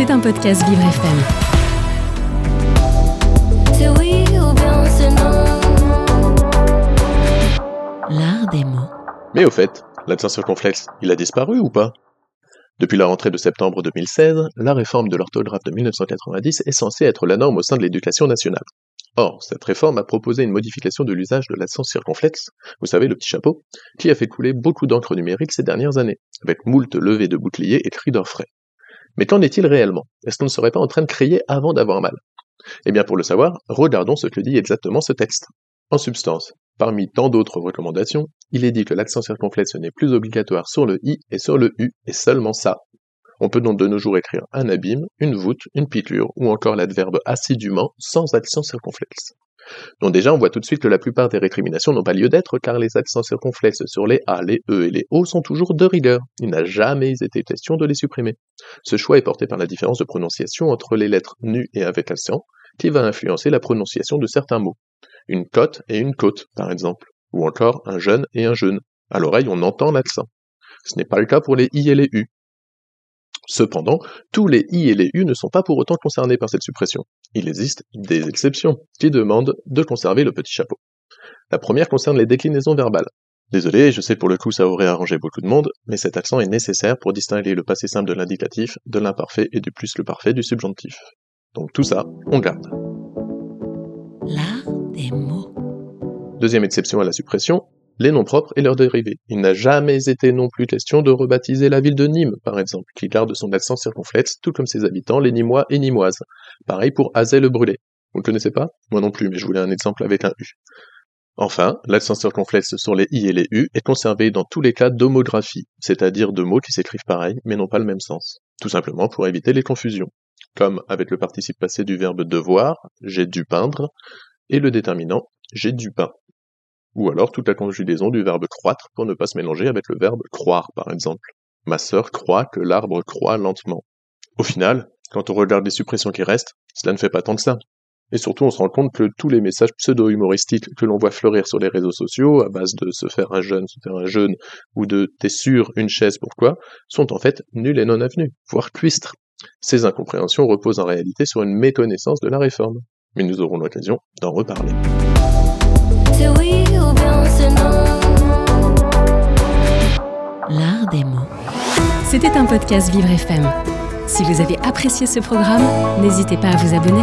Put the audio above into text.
C'est un podcast Vivre FM. L'art des mots. Mais au fait, l'accent circonflexe, il a disparu ou pas? Depuis la rentrée de septembre 2016, la réforme de l'orthographe de 1990 est censée être la norme au sein de l'éducation nationale. Or, cette réforme a proposé une modification de l'usage de l'accent circonflexe, vous savez, le petit chapeau, qui a fait couler beaucoup d'encre numérique ces dernières années, avec moult levées de boucliers et cris d'orfraie. Mais qu'en est-il réellement? Est-ce qu'on ne serait pas en train de crier avant d'avoir mal? Eh bien, pour le savoir, regardons ce que dit exactement ce texte. En substance, parmi tant d'autres recommandations, il est dit que l'accent circonflexe n'est plus obligatoire sur le i et sur le u, et seulement ça. On peut donc de nos jours écrire un abîme, une voûte, une piqûre, ou encore l'adverbe assidûment sans accent circonflexe. Donc déjà, on voit tout de suite que la plupart des récriminations n'ont pas lieu d'être car les accents circonflexes sur les A, les E et les O sont toujours de rigueur. Il n'a jamais été question de les supprimer. Ce choix est porté par la différence de prononciation entre les lettres nues et avec accent, qui va influencer la prononciation de certains mots. Une cote et une côte, par exemple. Ou encore un jeune et un jeune. À l'oreille, on entend l'accent. Ce n'est pas le cas pour les I et les U. Cependant, tous les i et les u ne sont pas pour autant concernés par cette suppression. Il existe des exceptions qui demandent de conserver le petit chapeau. La première concerne les déclinaisons verbales. Désolé, je sais pour le coup ça aurait arrangé beaucoup de monde, mais cet accent est nécessaire pour distinguer le passé simple de l'indicatif, de l'imparfait et du plus le parfait du subjonctif. Donc tout ça, on garde. L'art des mots. Deuxième exception à la suppression, les noms propres et leurs dérivés. Il n'a jamais été non plus question de rebaptiser la ville de Nîmes, par exemple, qui garde son accent circonflexe, tout comme ses habitants, les Nîmois et Nîmoises. Pareil pour Azay le Brûlé. Vous ne connaissez pas? Moi non plus, mais je voulais un exemple avec un U. Enfin, l'accent circonflexe sur les I et les U est conservé dans tous les cas d'homographie, c'est-à-dire de mots qui s'écrivent pareil, mais n'ont pas le même sens. Tout simplement pour éviter les confusions. Comme avec le participe passé du verbe devoir, j'ai dû peindre, et le déterminant, j'ai du pain ou alors toute la conjugaison du verbe croître pour ne pas se mélanger avec le verbe croire, par exemple. Ma sœur croit que l'arbre croît lentement. Au final, quand on regarde les suppressions qui restent, cela ne fait pas tant que ça. Et surtout, on se rend compte que tous les messages pseudo-humoristiques que l'on voit fleurir sur les réseaux sociaux, à base de se faire un jeune, se faire un jeune, ou de t'es sûr, une chaise, pourquoi, sont en fait nuls et non avenus, voire cuistres. Ces incompréhensions reposent en réalité sur une méconnaissance de la réforme. Mais nous aurons l'occasion d'en reparler. L'art des mots. C'était un podcast Vivre FM. Si vous avez apprécié ce programme, n'hésitez pas à vous abonner.